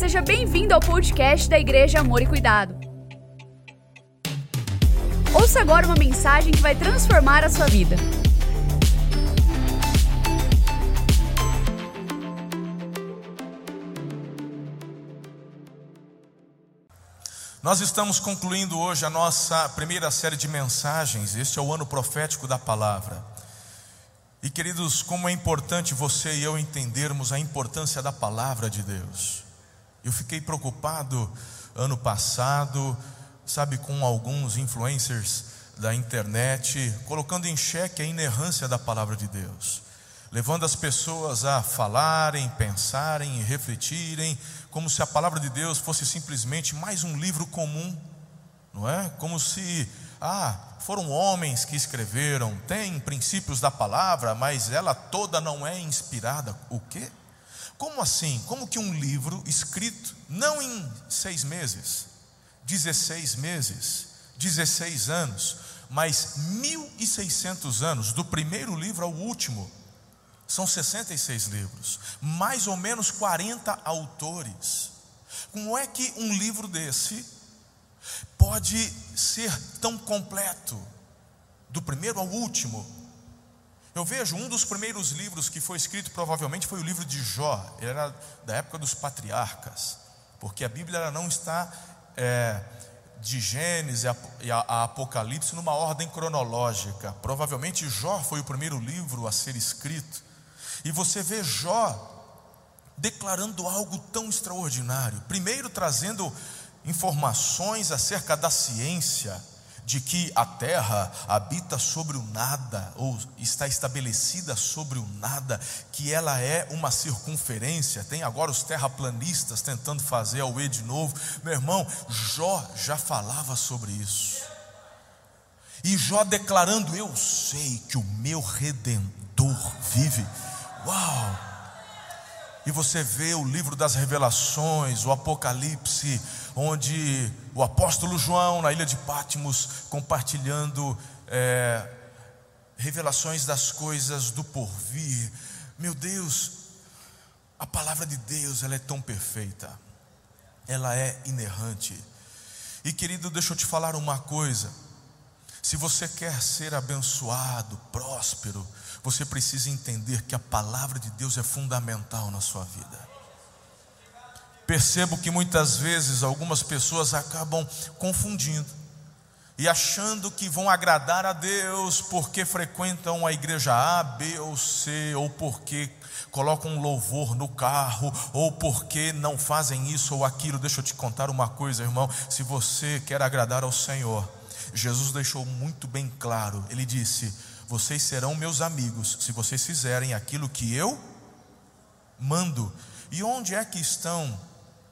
Seja bem-vindo ao podcast da Igreja Amor e Cuidado. Ouça agora uma mensagem que vai transformar a sua vida. Nós estamos concluindo hoje a nossa primeira série de mensagens. Este é o ano profético da palavra. E queridos, como é importante você e eu entendermos a importância da palavra de Deus. Eu fiquei preocupado ano passado, sabe, com alguns influencers da internet, colocando em xeque a inerrância da palavra de Deus, levando as pessoas a falarem, pensarem e refletirem, como se a palavra de Deus fosse simplesmente mais um livro comum, não é? Como se, ah, foram homens que escreveram, tem princípios da palavra, mas ela toda não é inspirada. O quê? Como assim? Como que um livro escrito não em seis meses, 16 meses, 16 anos, mas 1.600 anos, do primeiro livro ao último, são 66 livros, mais ou menos 40 autores. Como é que um livro desse pode ser tão completo, do primeiro ao último. Eu vejo um dos primeiros livros que foi escrito, provavelmente foi o livro de Jó, ele era da época dos patriarcas, porque a Bíblia não está é, de Gênesis e a, a Apocalipse numa ordem cronológica. Provavelmente Jó foi o primeiro livro a ser escrito, e você vê Jó declarando algo tão extraordinário. Primeiro, trazendo informações acerca da ciência, de que a terra habita sobre o nada, ou está estabelecida sobre o nada, que ela é uma circunferência. Tem agora os terraplanistas tentando fazer ao E de novo. Meu irmão, Jó já falava sobre isso. E Jó declarando: Eu sei que o meu redentor vive. Uau! E você vê o livro das revelações, o Apocalipse, onde o apóstolo João, na ilha de Pátimos, compartilhando é, revelações das coisas do porvir. Meu Deus, a palavra de Deus, ela é tão perfeita, ela é inerrante. E querido, deixa eu te falar uma coisa. Se você quer ser abençoado, próspero, você precisa entender que a palavra de Deus é fundamental na sua vida. Percebo que muitas vezes algumas pessoas acabam confundindo e achando que vão agradar a Deus porque frequentam a igreja A, B ou C, ou porque colocam um louvor no carro, ou porque não fazem isso ou aquilo. Deixa eu te contar uma coisa, irmão. Se você quer agradar ao Senhor, Jesus deixou muito bem claro: Ele disse, Vocês serão meus amigos se vocês fizerem aquilo que eu mando. E onde é que estão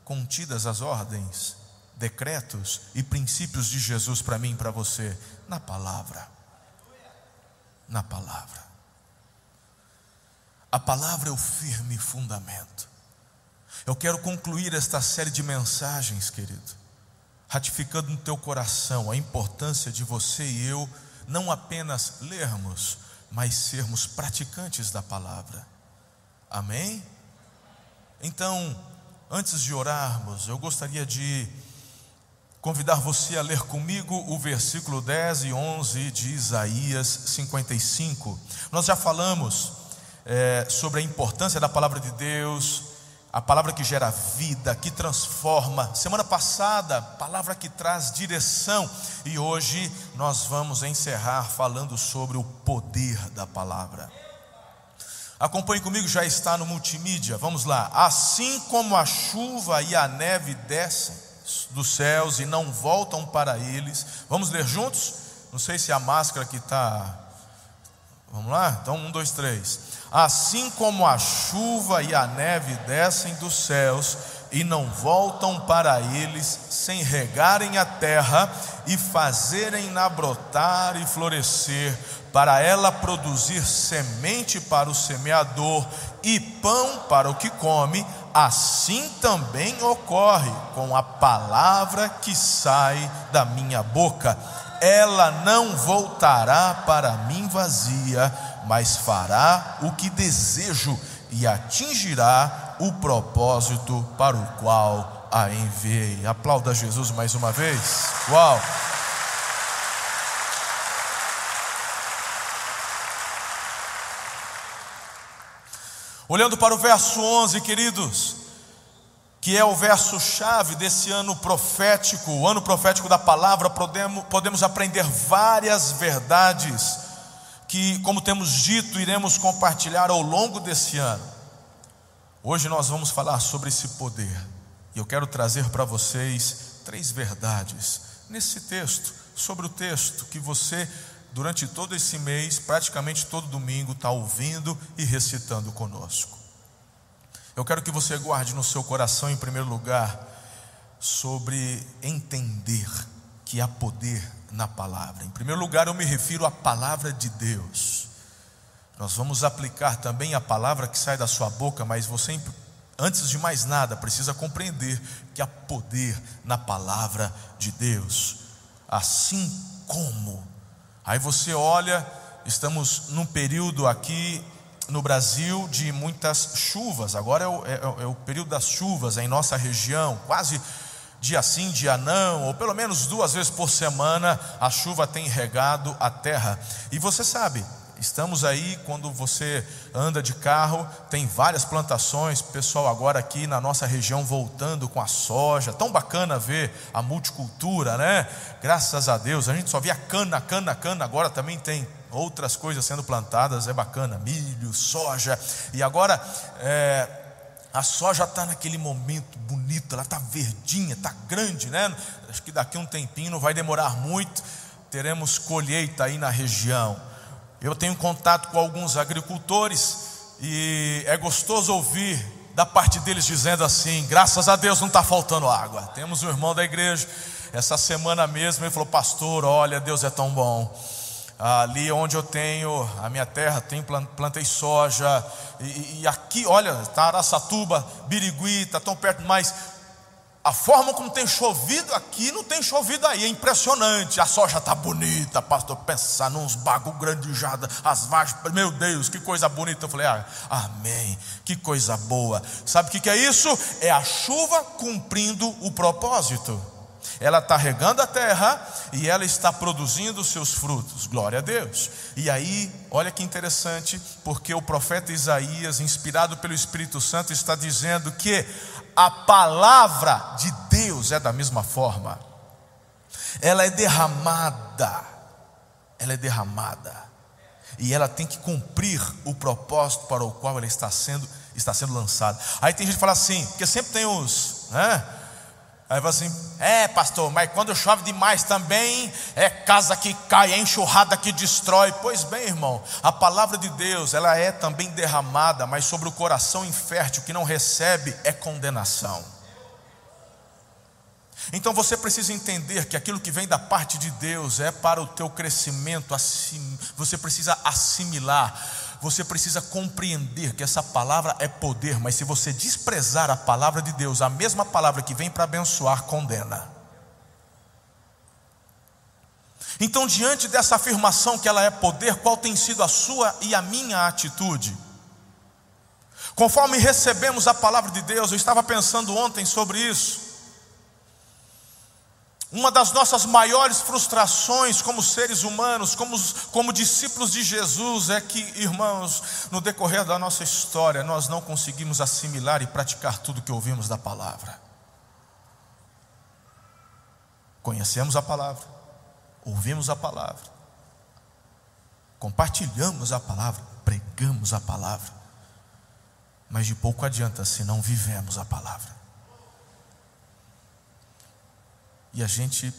contidas as ordens, decretos e princípios de Jesus para mim e para você? Na palavra. Na palavra. A palavra é o firme fundamento. Eu quero concluir esta série de mensagens, querido, ratificando no teu coração a importância de você e eu não apenas lermos, mas sermos praticantes da palavra. Amém? Então, Antes de orarmos, eu gostaria de convidar você a ler comigo o versículo 10 e 11 de Isaías 55. Nós já falamos é, sobre a importância da palavra de Deus, a palavra que gera vida, que transforma. Semana passada, palavra que traz direção, e hoje nós vamos encerrar falando sobre o poder da palavra. Acompanhe comigo, já está no multimídia. Vamos lá. Assim como a chuva e a neve descem dos céus e não voltam para eles. Vamos ler juntos? Não sei se a máscara que está. Vamos lá? Então, um, dois, três. Assim como a chuva e a neve descem dos céus e não voltam para eles sem regarem a terra e fazerem-na brotar e florescer para ela produzir semente para o semeador e pão para o que come, assim também ocorre com a palavra que sai da minha boca. Ela não voltará para mim vazia, mas fará o que desejo e atingirá o propósito para o qual a enviei. Aplauda Jesus mais uma vez. Uau! Olhando para o verso 11, queridos, que é o verso chave desse ano profético, o ano profético da palavra, podemos, podemos aprender várias verdades que, como temos dito, iremos compartilhar ao longo desse ano. Hoje nós vamos falar sobre esse poder, e eu quero trazer para vocês três verdades nesse texto, sobre o texto que você durante todo esse mês, praticamente todo domingo, está ouvindo e recitando conosco. Eu quero que você guarde no seu coração, em primeiro lugar, sobre entender que há poder na palavra. Em primeiro lugar, eu me refiro à palavra de Deus. Nós vamos aplicar também a palavra que sai da sua boca, mas você, antes de mais nada, precisa compreender que há poder na palavra de Deus. Assim como Aí você olha, estamos num período aqui no Brasil de muitas chuvas, agora é o, é, é o período das chuvas em nossa região, quase dia sim, dia não, ou pelo menos duas vezes por semana a chuva tem regado a terra. E você sabe, Estamos aí, quando você anda de carro, tem várias plantações, pessoal agora aqui na nossa região voltando com a soja, tão bacana ver a multicultura, né? Graças a Deus, a gente só via cana, cana, cana, agora também tem outras coisas sendo plantadas, é bacana, milho, soja, e agora é, a soja está naquele momento bonito, ela está verdinha, está grande, né? Acho que daqui um tempinho, não vai demorar muito, teremos colheita aí na região. Eu tenho contato com alguns agricultores e é gostoso ouvir da parte deles dizendo assim: graças a Deus não está faltando água. Temos um irmão da igreja, essa semana mesmo, ele falou: Pastor, olha, Deus é tão bom. Ali onde eu tenho a minha terra, tem, plantei soja, e, e aqui, olha, está Araçatuba, Birigui, está tão perto, mas a forma como tem chovido aqui, não tem chovido aí, é impressionante. A soja está bonita, pastor. Pensar nos bagulho grandejada, as vagens, meu Deus, que coisa bonita. Eu falei, ah, amém, que coisa boa. Sabe o que, que é isso? É a chuva cumprindo o propósito. Ela está regando a terra e ela está produzindo seus frutos. Glória a Deus. E aí, olha que interessante, porque o profeta Isaías, inspirado pelo Espírito Santo, está dizendo que a palavra de Deus é da mesma forma. Ela é derramada. Ela é derramada. E ela tem que cumprir o propósito para o qual ela está sendo, está sendo lançada. Aí tem gente que fala assim, porque sempre tem os, né? Aí fala assim: é, pastor, mas quando chove demais também é casa que cai, é enxurrada que destrói. Pois bem, irmão, a palavra de Deus, ela é também derramada, mas sobre o coração infértil que não recebe é condenação. Então você precisa entender que aquilo que vem da parte de Deus é para o teu crescimento, você precisa assimilar você precisa compreender que essa palavra é poder, mas se você desprezar a palavra de Deus, a mesma palavra que vem para abençoar, condena. Então, diante dessa afirmação que ela é poder, qual tem sido a sua e a minha atitude? Conforme recebemos a palavra de Deus, eu estava pensando ontem sobre isso. Uma das nossas maiores frustrações como seres humanos, como, como discípulos de Jesus, é que, irmãos, no decorrer da nossa história, nós não conseguimos assimilar e praticar tudo que ouvimos da palavra. Conhecemos a palavra, ouvimos a palavra, compartilhamos a palavra, pregamos a palavra, mas de pouco adianta se não vivemos a palavra. E a gente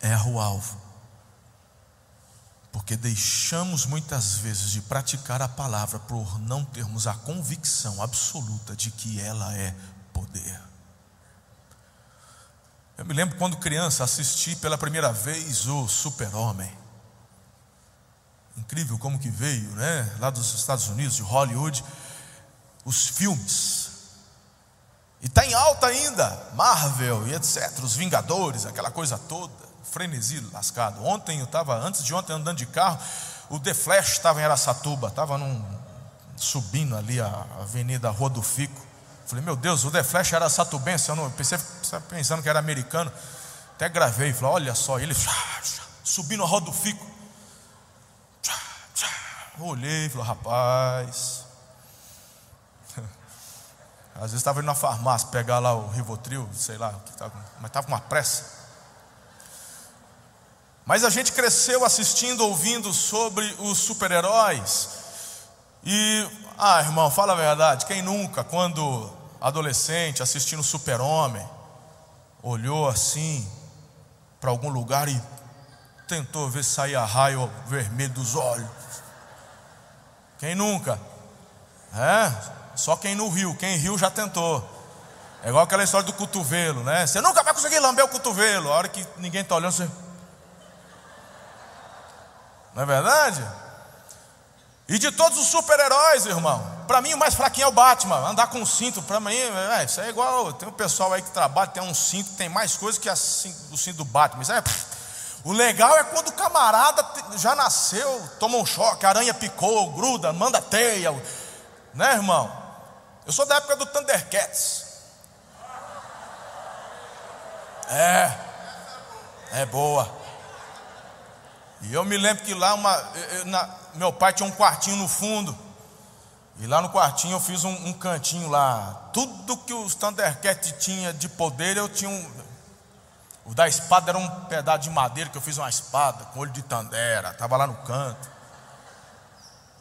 erra o alvo. Porque deixamos muitas vezes de praticar a palavra por não termos a convicção absoluta de que ela é poder. Eu me lembro quando criança assisti pela primeira vez o Super-Homem. Incrível como que veio, né? Lá dos Estados Unidos, de Hollywood, os filmes e está em alta ainda, Marvel e etc. Os Vingadores, aquela coisa toda, frenesi lascado. Ontem eu estava, antes de ontem, andando de carro, o The Flash estava em Aracatuba, estava subindo ali a Avenida Rua do Fico. Falei, meu Deus, o The Flash era satubense, eu não pensei, pensando que era americano. Até gravei, falei, olha só, ele subindo a Rua do Fico. Olhei, falei, rapaz. Às vezes estava indo na farmácia pegar lá o Rivotril, sei lá, mas estava com uma pressa. Mas a gente cresceu assistindo, ouvindo sobre os super-heróis. E, ah, irmão, fala a verdade, quem nunca, quando adolescente, assistindo Super-Homem, olhou assim para algum lugar e tentou ver se saía raio vermelho dos olhos? Quem nunca? É, só quem não riu, quem riu já tentou. É igual aquela história do cotovelo, né? Você nunca vai conseguir lamber o cotovelo. A hora que ninguém está olhando, você. Não é verdade? E de todos os super-heróis, irmão, para mim o mais fraquinho é o Batman. Andar com um cinto, para mim, é, isso é igual. Tem um pessoal aí que trabalha, tem um cinto, tem mais coisa que o cinto do Batman. Isso é, o legal é quando o camarada já nasceu, toma um choque, a aranha picou, gruda, manda teia, né, irmão? Eu sou da época do Thundercats. É, é boa. E eu me lembro que lá uma, na, meu pai tinha um quartinho no fundo. E lá no quartinho eu fiz um, um cantinho lá. Tudo que os Thundercats tinha de poder, eu tinha um. O da espada era um pedaço de madeira que eu fiz uma espada com olho de Tandera. Estava lá no canto.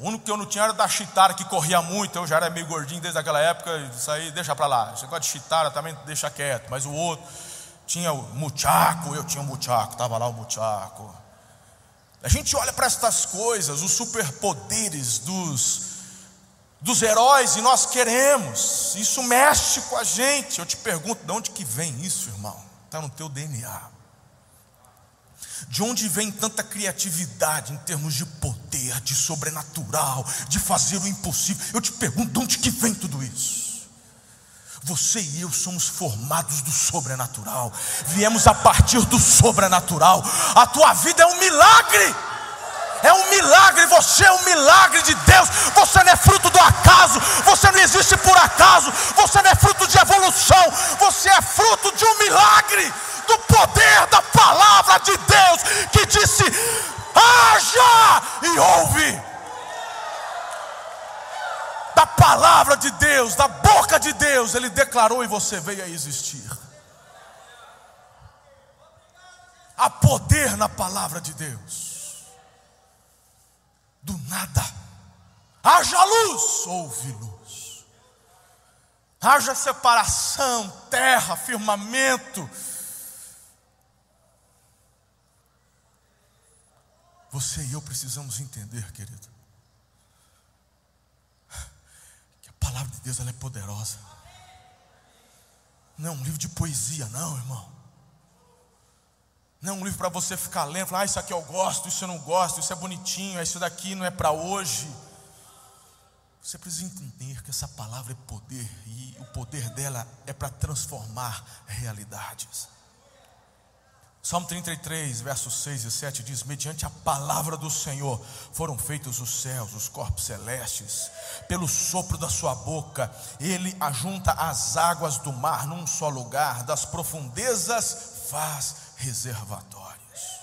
O único que eu não tinha era da chitara que corria muito. Eu já era meio gordinho desde aquela época. Isso aí deixa para lá. Esse negócio de chitara também deixa quieto. Mas o outro tinha o muchaco. Eu tinha o muchaco. Estava lá o muchaco. A gente olha para estas coisas, os superpoderes dos, dos heróis, e nós queremos, isso mexe com a gente. Eu te pergunto, de onde que vem isso, irmão? Está no teu DNA. De onde vem tanta criatividade em termos de poder, de sobrenatural, de fazer o impossível? Eu te pergunto, de onde que vem tudo isso? Você e eu somos formados do sobrenatural, viemos a partir do sobrenatural. A tua vida é um milagre, é um milagre. Você é um milagre de Deus. Você não é fruto do acaso, você não existe por acaso, você não é fruto de evolução, você é fruto de um milagre do poder da palavra de Deus que disse: haja e ouve da palavra de Deus, da boca de Deus, Ele declarou e você veio a existir. Há poder na palavra de Deus. Do nada, haja luz, houve luz. Haja separação, terra, firmamento. Você e eu precisamos entender, querido palavra de Deus ela é poderosa. Não é um livro de poesia, não, irmão. Não é um livro para você ficar lendo, falar, ah, isso aqui eu gosto, isso eu não gosto, isso é bonitinho, isso daqui não é para hoje. Você precisa entender que essa palavra é poder e o poder dela é para transformar realidades. Salmo 33, versos 6 e 7 diz: Mediante a palavra do Senhor foram feitos os céus, os corpos celestes, pelo sopro da sua boca, ele ajunta as águas do mar num só lugar, das profundezas faz reservatórios.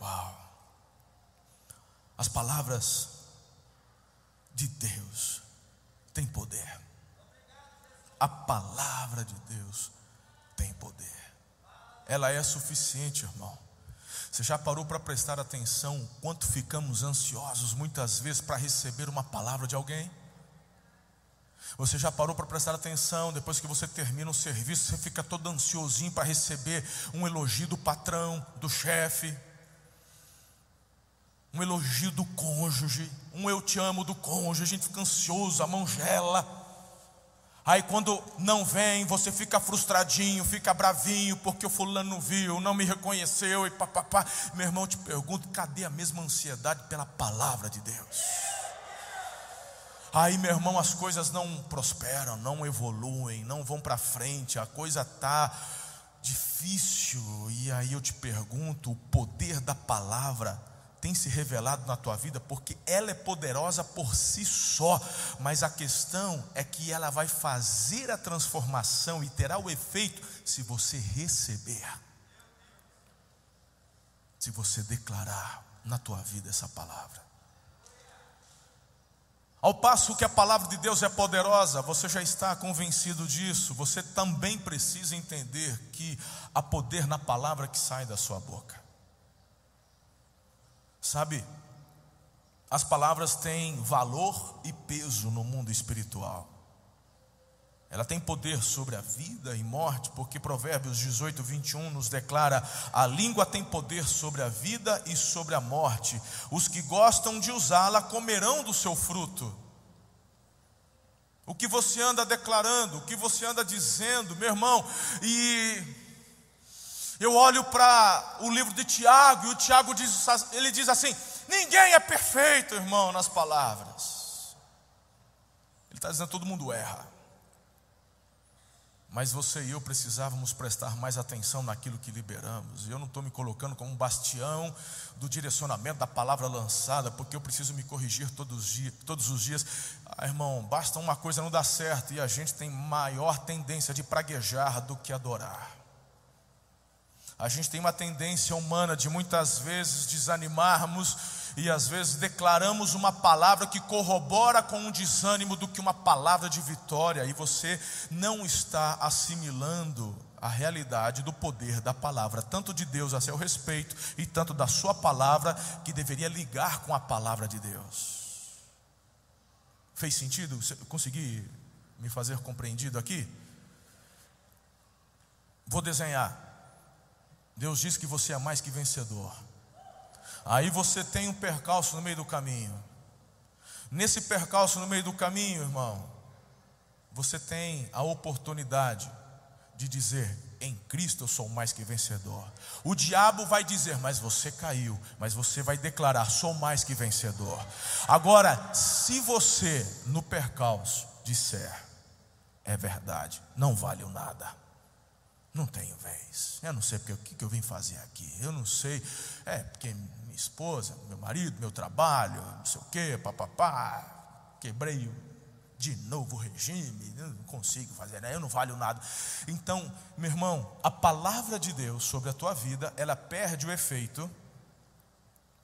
Uau! As palavras de Deus têm poder, a palavra de Deus tem poder ela é suficiente, irmão. Você já parou para prestar atenção quanto ficamos ansiosos muitas vezes para receber uma palavra de alguém? Você já parou para prestar atenção, depois que você termina o serviço, você fica todo ansiosinho para receber um elogio do patrão, do chefe, um elogio do cônjuge, um eu te amo do cônjuge, a gente fica ansioso, a mão gela. Aí quando não vem, você fica frustradinho, fica bravinho, porque o fulano não viu, não me reconheceu e papapá. Meu irmão, te pergunto, cadê a mesma ansiedade pela palavra de Deus? Aí, meu irmão, as coisas não prosperam, não evoluem, não vão para frente, a coisa está difícil. E aí eu te pergunto, o poder da palavra tem se revelado na tua vida, porque ela é poderosa por si só, mas a questão é que ela vai fazer a transformação e terá o efeito se você receber, se você declarar na tua vida essa palavra. Ao passo que a palavra de Deus é poderosa, você já está convencido disso, você também precisa entender que há poder na palavra que sai da sua boca. Sabe, as palavras têm valor e peso no mundo espiritual. Ela tem poder sobre a vida e morte, porque Provérbios 18, 21 nos declara: a língua tem poder sobre a vida e sobre a morte. Os que gostam de usá-la comerão do seu fruto. O que você anda declarando, o que você anda dizendo, meu irmão, e eu olho para o livro de Tiago, e o Tiago diz, ele diz assim: ninguém é perfeito, irmão, nas palavras. Ele está dizendo todo mundo erra. Mas você e eu precisávamos prestar mais atenção naquilo que liberamos. E eu não estou me colocando como um bastião do direcionamento da palavra lançada, porque eu preciso me corrigir todos os dias. Todos os dias. Ah, irmão, basta uma coisa não dar certo e a gente tem maior tendência de praguejar do que adorar. A gente tem uma tendência humana de muitas vezes desanimarmos e às vezes declaramos uma palavra que corrobora com um desânimo do que uma palavra de vitória, e você não está assimilando a realidade do poder da palavra, tanto de Deus a seu respeito e tanto da sua palavra, que deveria ligar com a palavra de Deus. Fez sentido? Consegui me fazer compreendido aqui? Vou desenhar. Deus diz que você é mais que vencedor. Aí você tem um percalço no meio do caminho. Nesse percalço no meio do caminho, irmão, você tem a oportunidade de dizer: em Cristo eu sou mais que vencedor. O diabo vai dizer, mas você caiu, mas você vai declarar: sou mais que vencedor. Agora, se você no percalço disser, é verdade, não vale nada não tenho vez. Eu não sei porque, o que, eu vim fazer aqui. Eu não sei. É, porque minha esposa, meu marido, meu trabalho, não sei o quê, papapá. Quebrei de novo o regime, eu não consigo fazer, né? eu não valho nada. Então, meu irmão, a palavra de Deus sobre a tua vida, ela perde o efeito,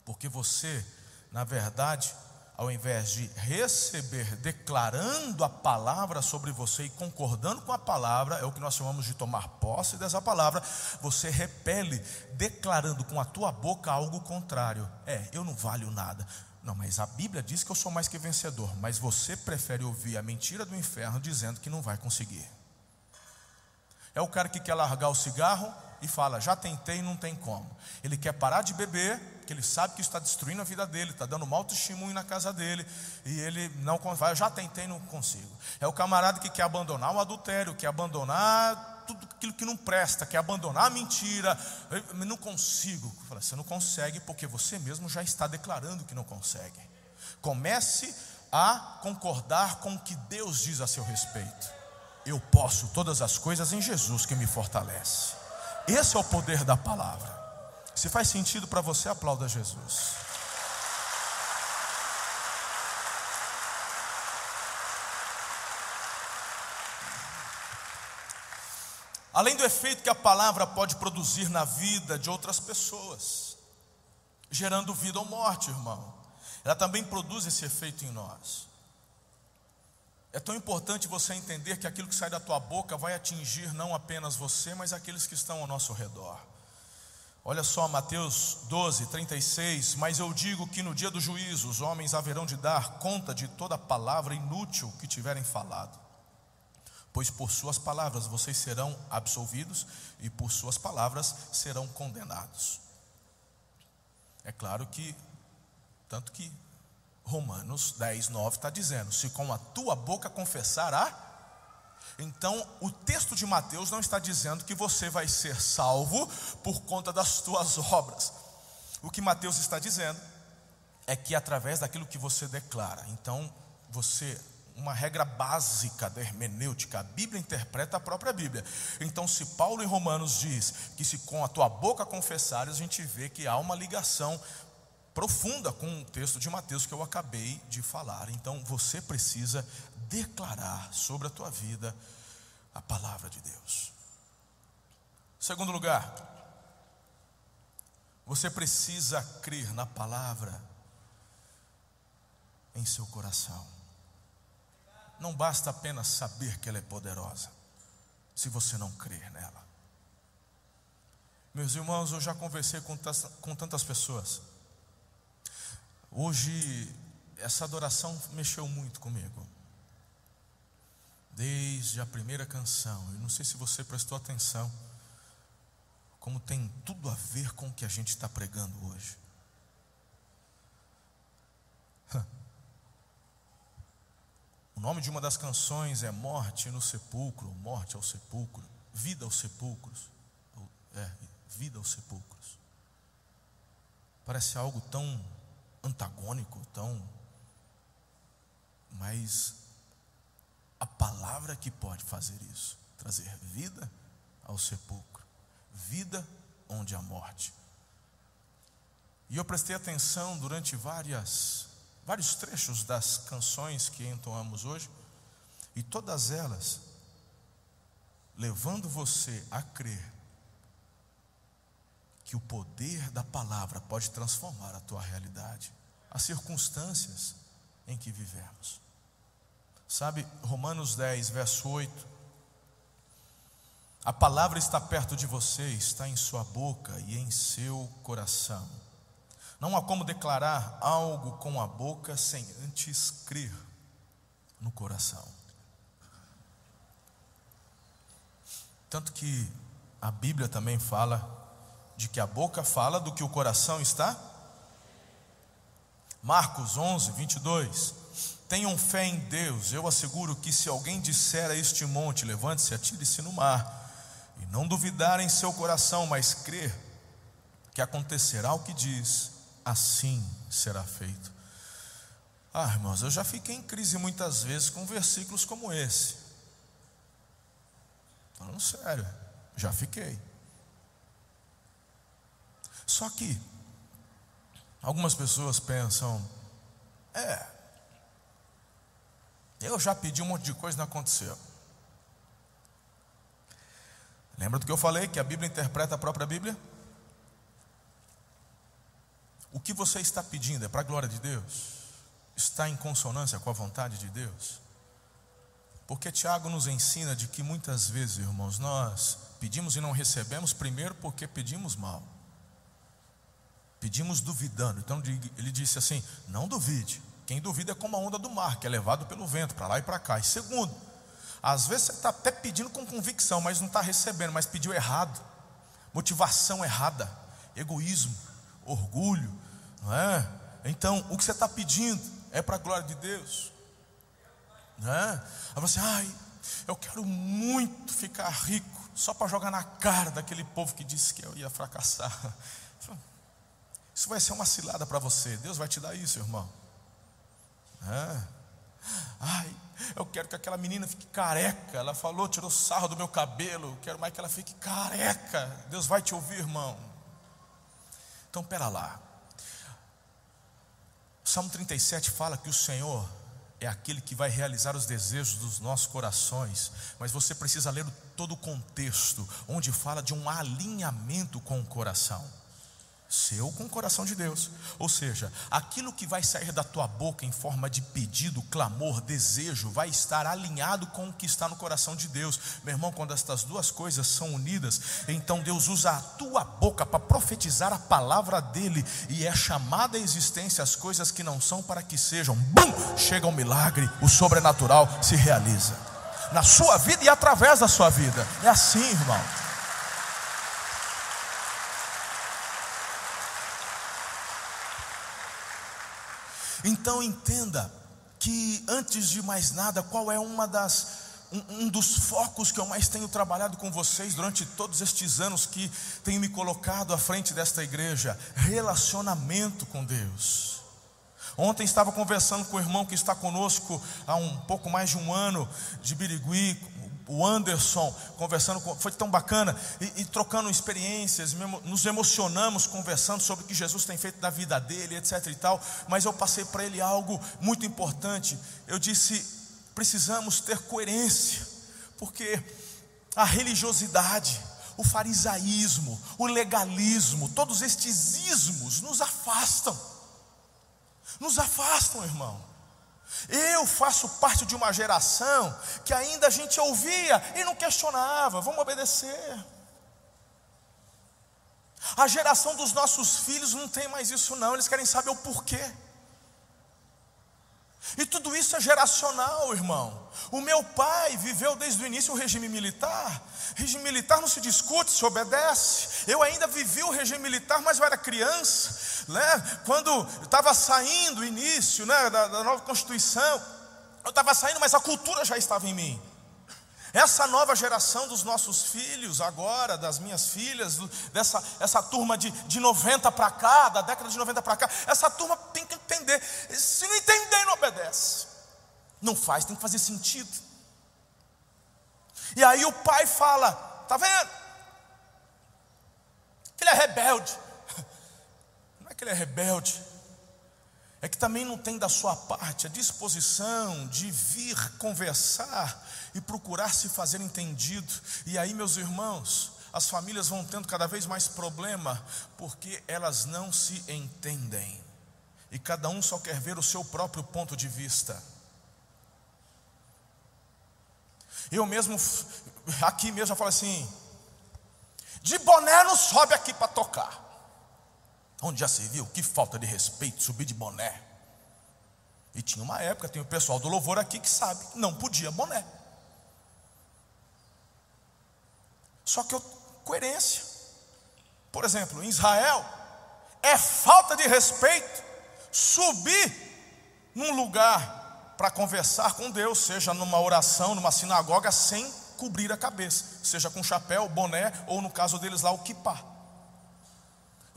porque você, na verdade, ao invés de receber declarando a palavra sobre você e concordando com a palavra, é o que nós chamamos de tomar posse dessa palavra, você repele declarando com a tua boca algo contrário. É, eu não valho nada. Não, mas a Bíblia diz que eu sou mais que vencedor, mas você prefere ouvir a mentira do inferno dizendo que não vai conseguir. É o cara que quer largar o cigarro e fala: já tentei não tem como. Ele quer parar de beber porque ele sabe que está destruindo a vida dele, está dando mau testemunho na casa dele, e ele não vai, eu já tentei não consigo. É o camarada que quer abandonar o adultério, quer abandonar tudo aquilo que não presta, quer abandonar a mentira, eu não consigo. Falo, você não consegue porque você mesmo já está declarando que não consegue. Comece a concordar com o que Deus diz a seu respeito. Eu posso todas as coisas em Jesus que me fortalece. Esse é o poder da palavra. Se faz sentido para você, aplauda Jesus. Além do efeito que a palavra pode produzir na vida de outras pessoas, gerando vida ou morte, irmão, ela também produz esse efeito em nós. É tão importante você entender que aquilo que sai da tua boca vai atingir não apenas você, mas aqueles que estão ao nosso redor. Olha só Mateus 12, 36. Mas eu digo que no dia do juízo os homens haverão de dar conta de toda palavra inútil que tiverem falado. Pois por suas palavras vocês serão absolvidos e por suas palavras serão condenados. É claro que, tanto que Romanos 10, 9 está dizendo: se com a tua boca confessar a então, o texto de Mateus não está dizendo que você vai ser salvo por conta das tuas obras. O que Mateus está dizendo é que através daquilo que você declara. Então, você uma regra básica da hermenêutica. A Bíblia interpreta a própria Bíblia. Então, se Paulo em Romanos diz que se com a tua boca confessares, a gente vê que há uma ligação profunda com o texto de Mateus que eu acabei de falar. Então você precisa declarar sobre a tua vida a palavra de Deus. Segundo lugar, você precisa crer na palavra em seu coração. Não basta apenas saber que ela é poderosa, se você não crer nela. Meus irmãos, eu já conversei com, com tantas pessoas. Hoje, essa adoração mexeu muito comigo. Desde a primeira canção, eu não sei se você prestou atenção, como tem tudo a ver com o que a gente está pregando hoje. O nome de uma das canções é Morte no Sepulcro, Morte ao Sepulcro, Vida aos Sepulcros. É, vida aos sepulcros. Parece algo tão antagônico, tão. Mas a palavra que pode fazer isso, trazer vida ao sepulcro, vida onde há morte. E eu prestei atenção durante várias, vários trechos das canções que entoamos hoje, e todas elas levando você a crer que o poder da palavra pode transformar a tua realidade, as circunstâncias em que vivemos. Sabe, Romanos 10, verso 8. A palavra está perto de você, está em sua boca e em seu coração. Não há como declarar algo com a boca sem antes crer no coração. Tanto que a Bíblia também fala de que a boca fala do que o coração está? Marcos 11, 22. Tenham fé em Deus, eu asseguro que se alguém disser a este monte, levante-se, atire-se no mar, e não duvidar em seu coração, mas crer que acontecerá o que diz, assim será feito. Ah, irmãos, eu já fiquei em crise muitas vezes com versículos como esse. Falando sério, já fiquei. Só que algumas pessoas pensam: é, eu já pedi um monte de coisa e não aconteceu. Lembra do que eu falei? Que a Bíblia interpreta a própria Bíblia? O que você está pedindo é para a glória de Deus? Está em consonância com a vontade de Deus? Porque Tiago nos ensina de que muitas vezes, irmãos, nós pedimos e não recebemos, primeiro porque pedimos mal. Pedimos duvidando. Então ele disse assim: não duvide. Quem duvida é como a onda do mar, que é levado pelo vento para lá e para cá. E segundo, às vezes você está até pedindo com convicção, mas não está recebendo, mas pediu errado. Motivação errada, egoísmo, orgulho, não é? Então, o que você está pedindo é para a glória de Deus. Não é? Aí você, ai, eu quero muito ficar rico, só para jogar na cara daquele povo que disse que eu ia fracassar. Isso vai ser uma cilada para você. Deus vai te dar isso, irmão. É. Ai, eu quero que aquela menina fique careca. Ela falou, tirou sarro do meu cabelo. Quero mais que ela fique careca. Deus vai te ouvir, irmão. Então, pera lá. O Salmo 37 fala que o Senhor é aquele que vai realizar os desejos dos nossos corações, mas você precisa ler todo o contexto, onde fala de um alinhamento com o coração seu com o coração de Deus. Ou seja, aquilo que vai sair da tua boca em forma de pedido, clamor, desejo, vai estar alinhado com o que está no coração de Deus. Meu irmão, quando estas duas coisas são unidas, então Deus usa a tua boca para profetizar a palavra dele e é chamada à existência as coisas que não são para que sejam. Bum! Chega o um milagre, o sobrenatural se realiza na sua vida e através da sua vida. É assim, irmão. Então entenda que antes de mais nada, qual é uma das um, um, dos focos que eu mais tenho trabalhado com vocês durante todos estes anos que tenho me colocado à frente desta igreja, relacionamento com Deus. Ontem estava conversando com o irmão que está conosco há um pouco mais de um ano de Birigui, o Anderson, conversando com, foi tão bacana, e, e, trocando experiências, nos emocionamos conversando sobre o que Jesus tem feito da vida dele, etc e tal, mas eu passei para ele algo muito importante. Eu disse: precisamos ter coerência, porque a religiosidade, o farisaísmo, o legalismo, todos estes ismos nos afastam, nos afastam, irmão. Eu faço parte de uma geração que ainda a gente ouvia e não questionava, vamos obedecer. A geração dos nossos filhos não tem mais isso, não, eles querem saber o porquê. E tudo isso é geracional, irmão. O meu pai viveu desde o início o regime militar. regime militar não se discute, se obedece. Eu ainda vivi o regime militar, mas eu era criança. Né? Quando estava saindo o início né, da, da nova Constituição, eu estava saindo, mas a cultura já estava em mim. Essa nova geração dos nossos filhos, agora, das minhas filhas, dessa essa turma de, de 90 para cá, da década de 90 para cá, essa turma tem que entender. Se não entender, não obedece. Não faz, tem que fazer sentido. E aí o pai fala: tá vendo? Que ele é rebelde. Não é que ele é rebelde, é que também não tem da sua parte a disposição de vir conversar e procurar se fazer entendido. E aí, meus irmãos, as famílias vão tendo cada vez mais problema porque elas não se entendem. E cada um só quer ver o seu próprio ponto de vista. Eu mesmo, aqui mesmo, eu falo assim: de boné não sobe aqui para tocar. Onde já se viu? Que falta de respeito subir de boné. E tinha uma época, tem o pessoal do louvor aqui que sabe, não podia boné. Só que eu, coerência. Por exemplo, em Israel, é falta de respeito subir num lugar para conversar com Deus, seja numa oração, numa sinagoga, sem cobrir a cabeça, seja com chapéu, boné ou no caso deles lá o kippah.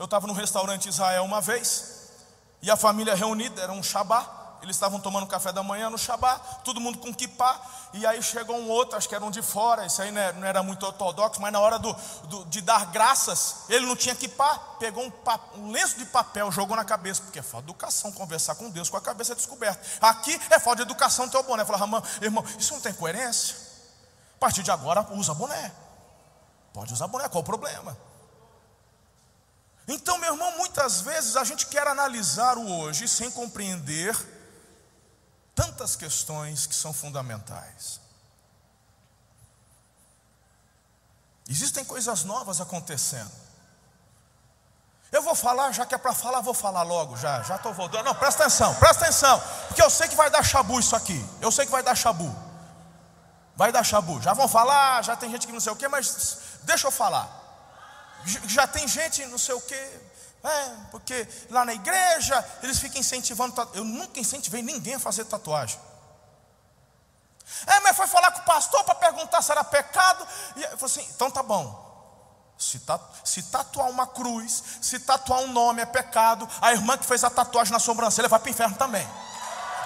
Eu estava no restaurante Israel uma vez e a família reunida, era um Shabá, eles estavam tomando café da manhã no Shabá, todo mundo com kippah, e aí chegou um outro, acho que era um de fora, isso aí não era, não era muito ortodoxo, mas na hora do, do, de dar graças, ele não tinha kippah, pegou um, um, lenço de papel, jogou na cabeça, porque é falta de educação conversar com Deus com a cabeça descoberta. Aqui é falta de educação ter o boné. Irmão, irmão, isso não tem coerência? A partir de agora usa boné. Pode usar boné, qual o problema? Muitas vezes a gente quer analisar o hoje sem compreender tantas questões que são fundamentais. Existem coisas novas acontecendo. Eu vou falar, já que é para falar, vou falar logo, já, já estou voltando. Não, presta atenção, presta atenção, porque eu sei que vai dar chabu isso aqui. Eu sei que vai dar chabu. Vai dar chabu. Já vão falar, já tem gente que não sei o que, mas deixa eu falar. Já tem gente não sei o que, é, porque lá na igreja eles ficam incentivando. Eu nunca incentivei ninguém a fazer tatuagem. É, mas foi falar com o pastor para perguntar se era pecado. E eu falei assim: então tá bom. Se, se tatuar uma cruz, se tatuar um nome é pecado, a irmã que fez a tatuagem na sobrancelha vai para o inferno também.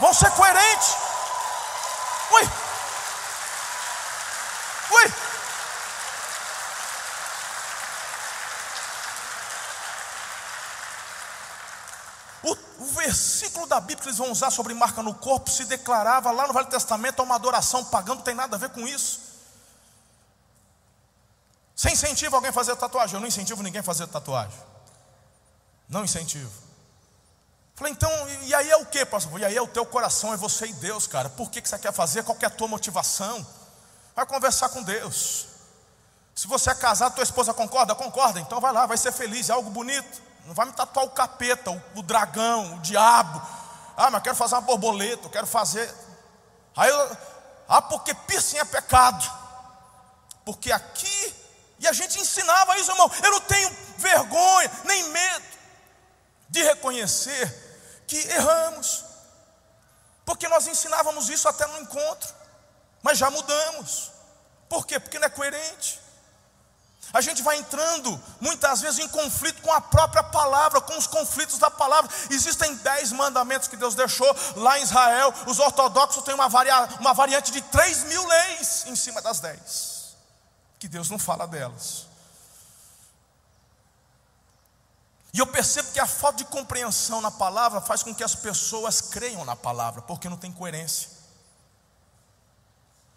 Vão ser coerentes. Ui! O da Bíblia que eles vão usar sobre marca no corpo se declarava lá no Velho Testamento uma adoração pagã, não tem nada a ver com isso. Você incentiva alguém a fazer tatuagem? Eu não incentivo ninguém a fazer tatuagem. Não incentivo. Falei, então, e aí é o que, pastor? E aí é o teu coração, é você e Deus, cara. Por que, que você quer fazer? Qual que é a tua motivação? Vai conversar com Deus. Se você é casado, tua esposa concorda? Concorda, então vai lá, vai ser feliz, é algo bonito. Não vai me tatuar o capeta, o, o dragão, o diabo. Ah, mas quero fazer uma borboleta, quero fazer. Aí eu, ah, porque piercing é pecado. Porque aqui, e a gente ensinava isso, irmão. Eu não tenho vergonha, nem medo de reconhecer que erramos. Porque nós ensinávamos isso até no encontro, mas já mudamos. Por quê? Porque não é coerente. A gente vai entrando muitas vezes em conflito com a própria palavra, com os conflitos da palavra. Existem dez mandamentos que Deus deixou lá em Israel. Os ortodoxos têm uma, varia, uma variante de três mil leis em cima das dez, que Deus não fala delas. E eu percebo que a falta de compreensão na palavra faz com que as pessoas creiam na palavra, porque não tem coerência.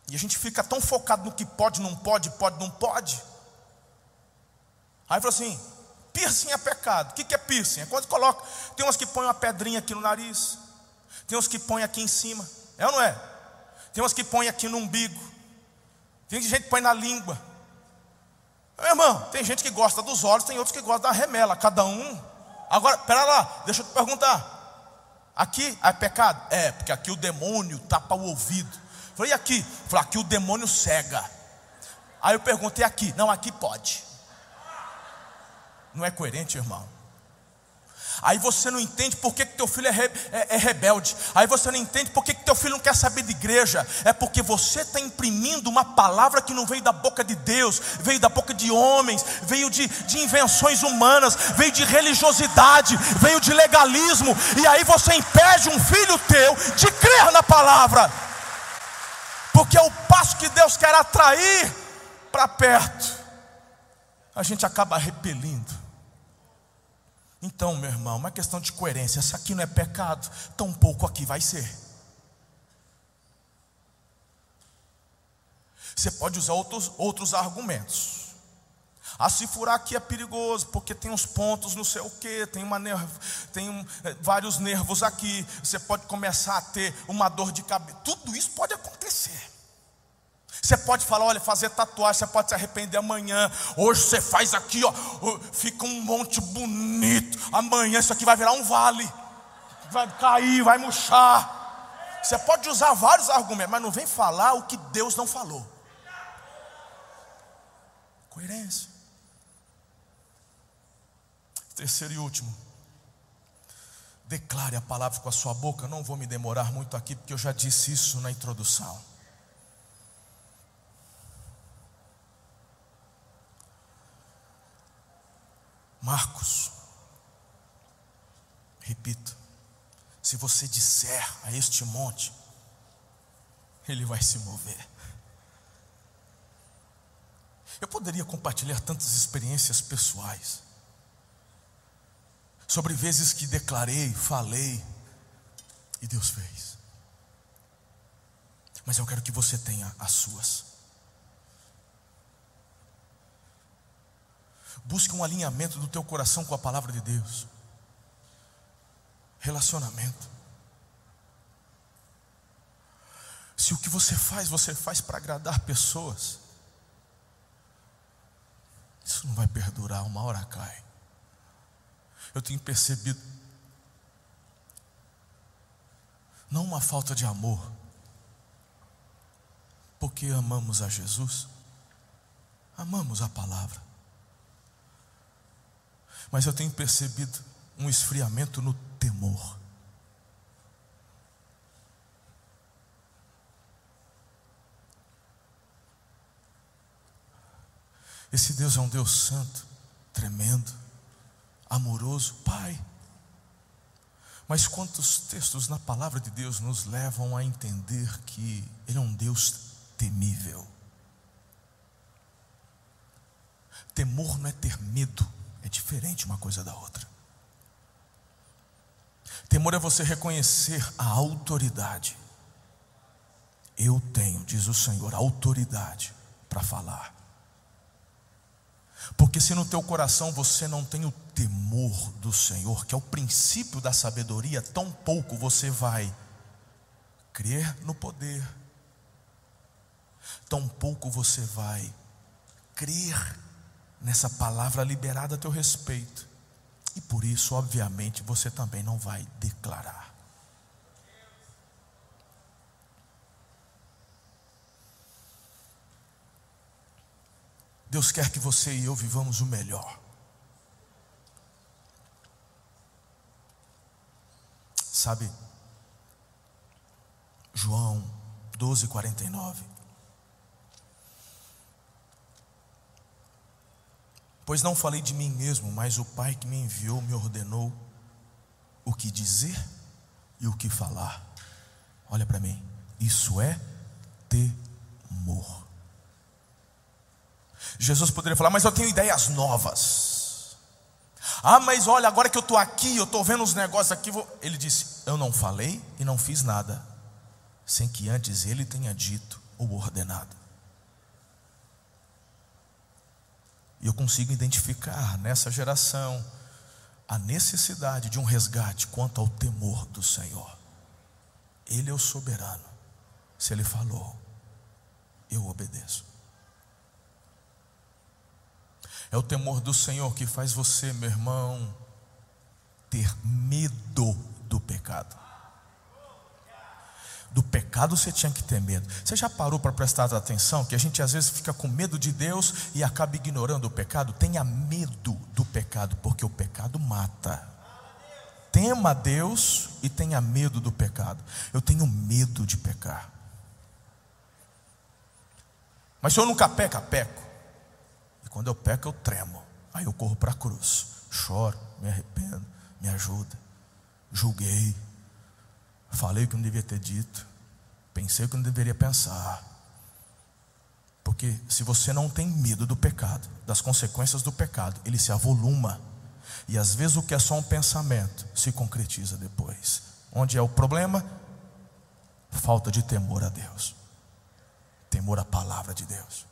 E a gente fica tão focado no que pode, não pode, pode, não pode Aí falou assim: piercing é pecado. O que é piercing? É quando coloca. Tem umas que põem uma pedrinha aqui no nariz, tem uns que põem aqui em cima. É ou não é? Tem umas que põem aqui no umbigo, tem gente que põe na língua. Meu irmão, tem gente que gosta dos olhos, tem outros que gostam da remela, cada um. Agora, pera lá, deixa eu te perguntar. Aqui é pecado? É, porque aqui o demônio tapa o ouvido. Falei, e aqui? Falei, aqui o demônio cega. Aí eu perguntei aqui, não, aqui pode. Não é coerente, irmão. Aí você não entende por que, que teu filho é, re, é, é, rebelde. Aí você não entende por que, que teu filho não quer saber de igreja. É porque você está imprimindo uma palavra que não veio da boca de Deus, veio da boca de homens, veio de, de invenções humanas, veio de religiosidade, veio de legalismo. E aí você impede um filho teu de crer na palavra. Porque é o passo que Deus quer atrair para perto. A gente acaba repelindo. Então, meu irmão, uma questão de coerência. Isso aqui não é pecado, tão pouco aqui vai ser. Você pode usar outros, outros argumentos. Ah, se furar aqui é perigoso, porque tem uns pontos, não sei o que, tem, uma tem um, é, vários nervos aqui. Você pode começar a ter uma dor de cabeça. Tudo isso pode acontecer. Você pode falar, olha, fazer tatuagem, você pode se arrepender amanhã. Hoje você faz aqui, ó, fica um monte bonito. Amanhã isso aqui vai virar um vale. Vai cair, vai murchar. Você pode usar vários argumentos, mas não vem falar o que Deus não falou. Coerência. Terceiro e último. Declare a palavra com a sua boca. Não vou me demorar muito aqui, porque eu já disse isso na introdução. Marcos, repito, se você disser a este monte, ele vai se mover. Eu poderia compartilhar tantas experiências pessoais, sobre vezes que declarei, falei, e Deus fez. Mas eu quero que você tenha as suas. Busque um alinhamento do teu coração com a palavra de Deus. Relacionamento. Se o que você faz, você faz para agradar pessoas, isso não vai perdurar, uma hora cai. Eu tenho percebido, não uma falta de amor, porque amamos a Jesus, amamos a palavra, mas eu tenho percebido um esfriamento no temor. Esse Deus é um Deus santo, tremendo, amoroso, Pai. Mas quantos textos na palavra de Deus nos levam a entender que Ele é um Deus temível? Temor não é ter medo, é diferente uma coisa da outra. Temor é você reconhecer a autoridade. Eu tenho, diz o Senhor, autoridade para falar. Porque se no teu coração você não tem o temor do Senhor, que é o princípio da sabedoria, tão pouco você vai crer no poder, tão pouco você vai crer nessa palavra liberada a teu respeito. E por isso, obviamente, você também não vai declarar. Deus quer que você e eu vivamos o melhor. Sabe, João 12, 49. Pois não falei de mim mesmo, mas o Pai que me enviou me ordenou o que dizer e o que falar. Olha para mim, isso é temor. Jesus poderia falar, mas eu tenho ideias novas. Ah, mas olha, agora que eu estou aqui, eu estou vendo os negócios aqui. Vou... Ele disse: Eu não falei e não fiz nada, sem que antes ele tenha dito ou ordenado. E eu consigo identificar nessa geração a necessidade de um resgate quanto ao temor do Senhor. Ele é o soberano. Se ele falou, eu obedeço. É o temor do Senhor que faz você, meu irmão, ter medo do pecado. Do pecado você tinha que ter medo. Você já parou para prestar atenção que a gente às vezes fica com medo de Deus e acaba ignorando o pecado? Tenha medo do pecado, porque o pecado mata. Tema Deus e tenha medo do pecado. Eu tenho medo de pecar. Mas se eu nunca peca, peco. E quando eu peco, eu tremo. Aí eu corro para a cruz. Choro, me arrependo, me ajuda. Julguei Falei o que não devia ter dito. Pensei o que não deveria pensar. Porque se você não tem medo do pecado, das consequências do pecado, ele se avoluma. E às vezes o que é só um pensamento se concretiza depois. Onde é o problema? Falta de temor a Deus. Temor à palavra de Deus.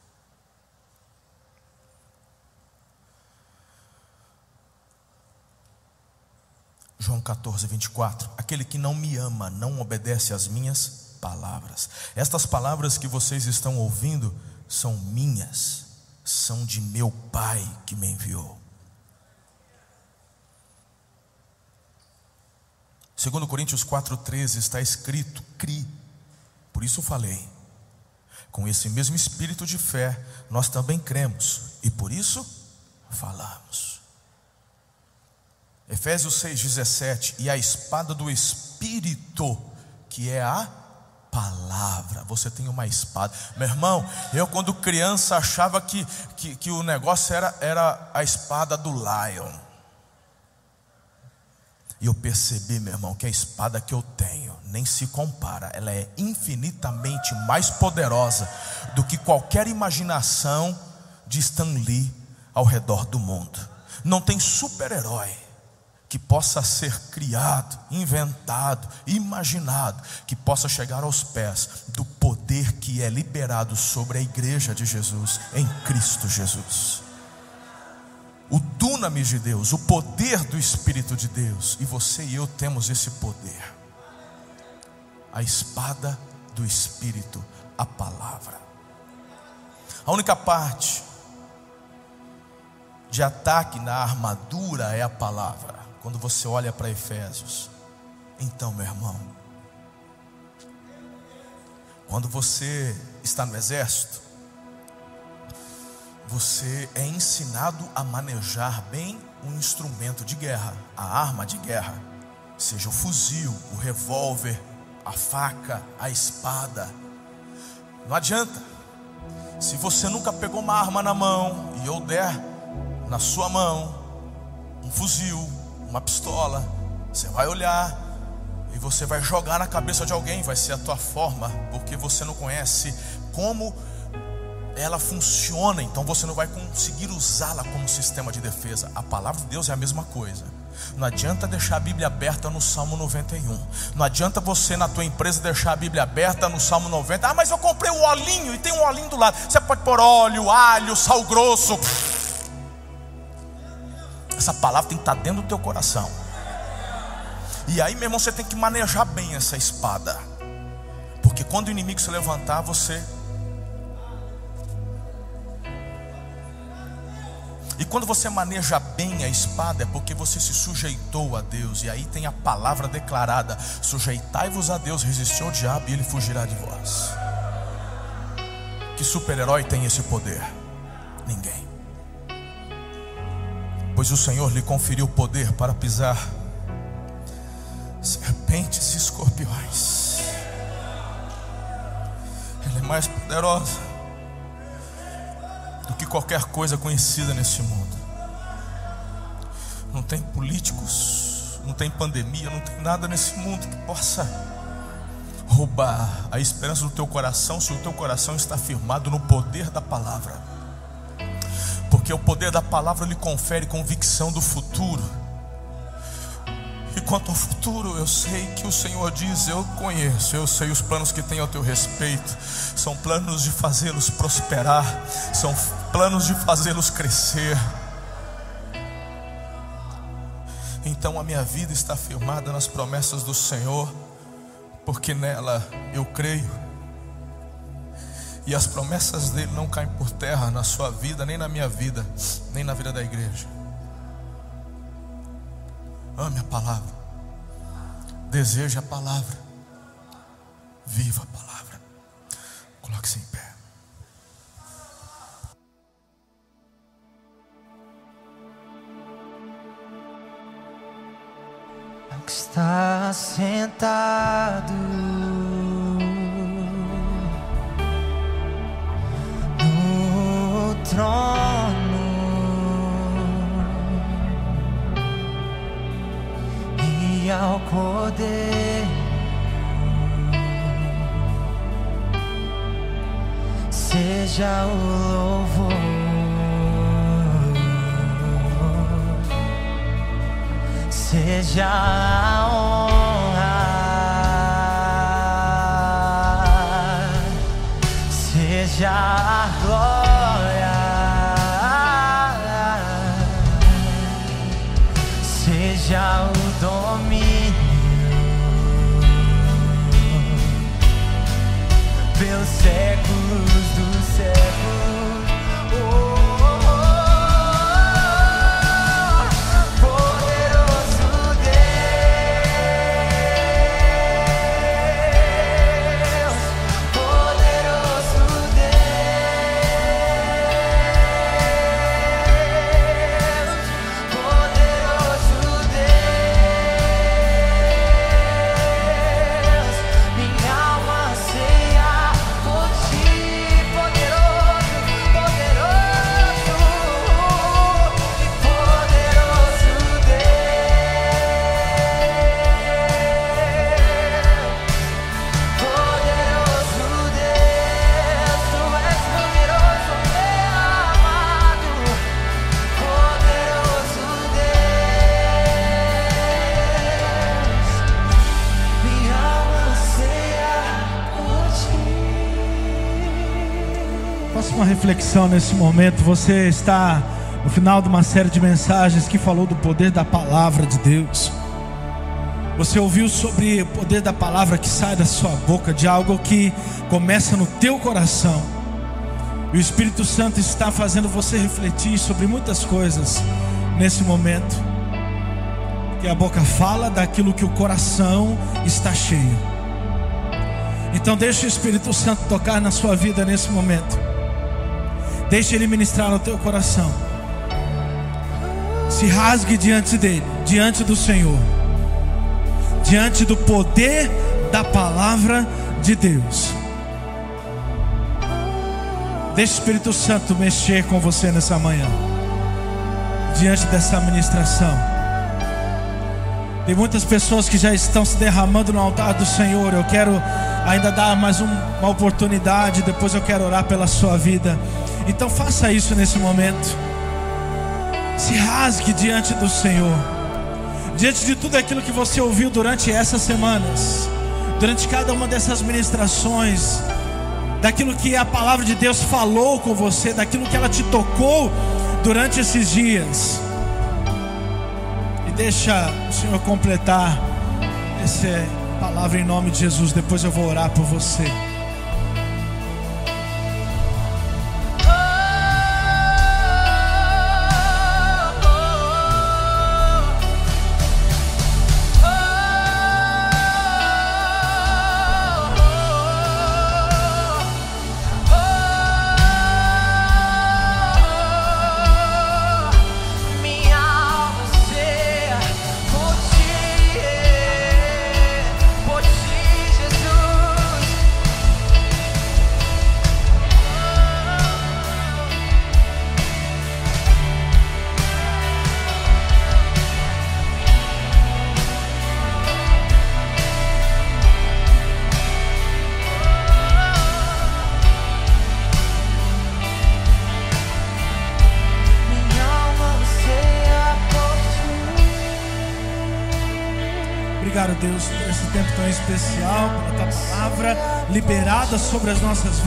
João 14, 24. Aquele que não me ama não obedece às minhas palavras. Estas palavras que vocês estão ouvindo são minhas, são de meu Pai que me enviou. Segundo Coríntios 4,13 está escrito: cri. Por isso falei. Com esse mesmo espírito de fé, nós também cremos e por isso falamos. Efésios 6,17, e a espada do Espírito, que é a palavra. Você tem uma espada. Meu irmão, eu quando criança achava que, que, que o negócio era, era a espada do Lion. E eu percebi, meu irmão, que a espada que eu tenho nem se compara. Ela é infinitamente mais poderosa do que qualquer imaginação de Stan Lee ao redor do mundo. Não tem super-herói que possa ser criado, inventado, imaginado, que possa chegar aos pés do poder que é liberado sobre a igreja de Jesus em Cristo Jesus. O dunamis de Deus, o poder do Espírito de Deus, e você e eu temos esse poder. A espada do Espírito, a palavra. A única parte de ataque na armadura é a palavra quando você olha para Efésios. Então, meu irmão, quando você está no exército, você é ensinado a manejar bem um instrumento de guerra, a arma de guerra, seja o fuzil, o revólver, a faca, a espada. Não adianta. Se você nunca pegou uma arma na mão e eu der na sua mão um fuzil, uma pistola, você vai olhar e você vai jogar na cabeça de alguém, vai ser a tua forma, porque você não conhece como ela funciona, então você não vai conseguir usá-la como sistema de defesa. A palavra de Deus é a mesma coisa. Não adianta deixar a Bíblia aberta no Salmo 91. Não adianta você na tua empresa deixar a Bíblia aberta no Salmo 90. Ah, mas eu comprei o olhinho e tem um olhinho do lado. Você pode pôr óleo, alho, sal grosso. Essa palavra tem que estar dentro do teu coração. E aí, meu irmão, você tem que manejar bem essa espada. Porque quando o inimigo se levantar, você. E quando você maneja bem a espada, é porque você se sujeitou a Deus. E aí tem a palavra declarada: sujeitai-vos a Deus, resistiu ao diabo e ele fugirá de vós. Que super-herói tem esse poder? Ninguém pois o Senhor lhe conferiu poder para pisar serpentes e escorpiões. Ela é mais poderosa do que qualquer coisa conhecida nesse mundo. não tem políticos, não tem pandemia, não tem nada nesse mundo que possa roubar a esperança do teu coração se o teu coração está firmado no poder da palavra. Porque o poder da palavra lhe confere convicção do futuro. E quanto ao futuro, eu sei que o Senhor diz: Eu conheço, eu sei os planos que tem ao teu respeito. São planos de fazê-los prosperar, são planos de fazê-los crescer. Então a minha vida está firmada nas promessas do Senhor, porque nela eu creio. E as promessas dele não caem por terra na sua vida, nem na minha vida, nem na vida da igreja. Ame a palavra. Deseje a palavra. Viva a palavra. Coloque-se em pé. Está sentado Seja o louvor, seja a honra, seja a reflexão nesse momento. Você está no final de uma série de mensagens que falou do poder da palavra de Deus. Você ouviu sobre o poder da palavra que sai da sua boca, de algo que começa no teu coração. E o Espírito Santo está fazendo você refletir sobre muitas coisas nesse momento. Que a boca fala daquilo que o coração está cheio. Então deixe o Espírito Santo tocar na sua vida nesse momento. Deixe ele ministrar no teu coração. Se rasgue diante dele, diante do Senhor. Diante do poder da palavra de Deus. Deixe o Espírito Santo mexer com você nessa manhã. Diante dessa ministração. Tem muitas pessoas que já estão se derramando no altar do Senhor. Eu quero ainda dar mais um- uma oportunidade. Depois eu quero orar pela sua vida. Então faça isso nesse momento. Se rasgue diante do Senhor. Diante de tudo aquilo que você ouviu durante essas semanas. Durante cada uma dessas ministrações. Daquilo que a palavra de Deus falou com você. Daquilo que ela te tocou durante esses dias. E deixa o Senhor completar essa palavra em nome de Jesus. Depois eu vou orar por você.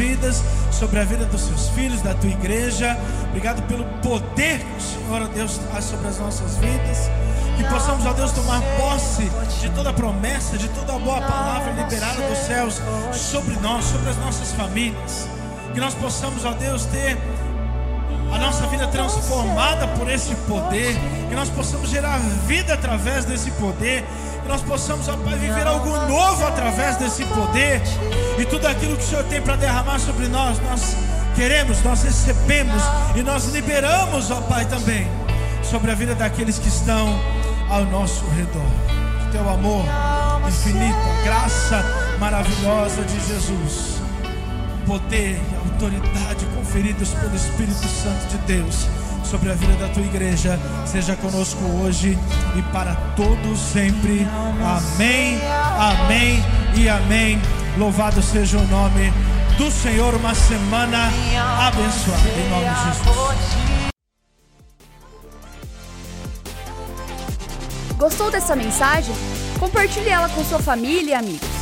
Vidas, sobre a vida dos seus filhos, da tua igreja. Obrigado pelo poder que o Senhor, ó Deus, traz sobre as nossas vidas. Que possamos, ó Deus, tomar posse de toda promessa, de toda boa palavra liberada dos céus sobre nós, sobre as nossas famílias. Que nós possamos, ó Deus, ter a nossa vida transformada por esse poder, que nós possamos gerar vida através desse poder, que nós possamos, ó Pai, viver algo novo através desse poder, e tudo aquilo que o Senhor tem para derramar sobre nós, nós queremos, nós recebemos e nós liberamos, ó Pai, também sobre a vida daqueles que estão ao nosso redor. Teu amor infinito, graça maravilhosa de Jesus poder e autoridade conferidos pelo Espírito Santo de Deus sobre a vida da tua igreja, seja conosco hoje e para todos sempre. Amém, amém e amém. Louvado seja o nome do Senhor. Uma semana abençoada em nome de Jesus. Gostou dessa mensagem? Compartilhe ela com sua família e amigos.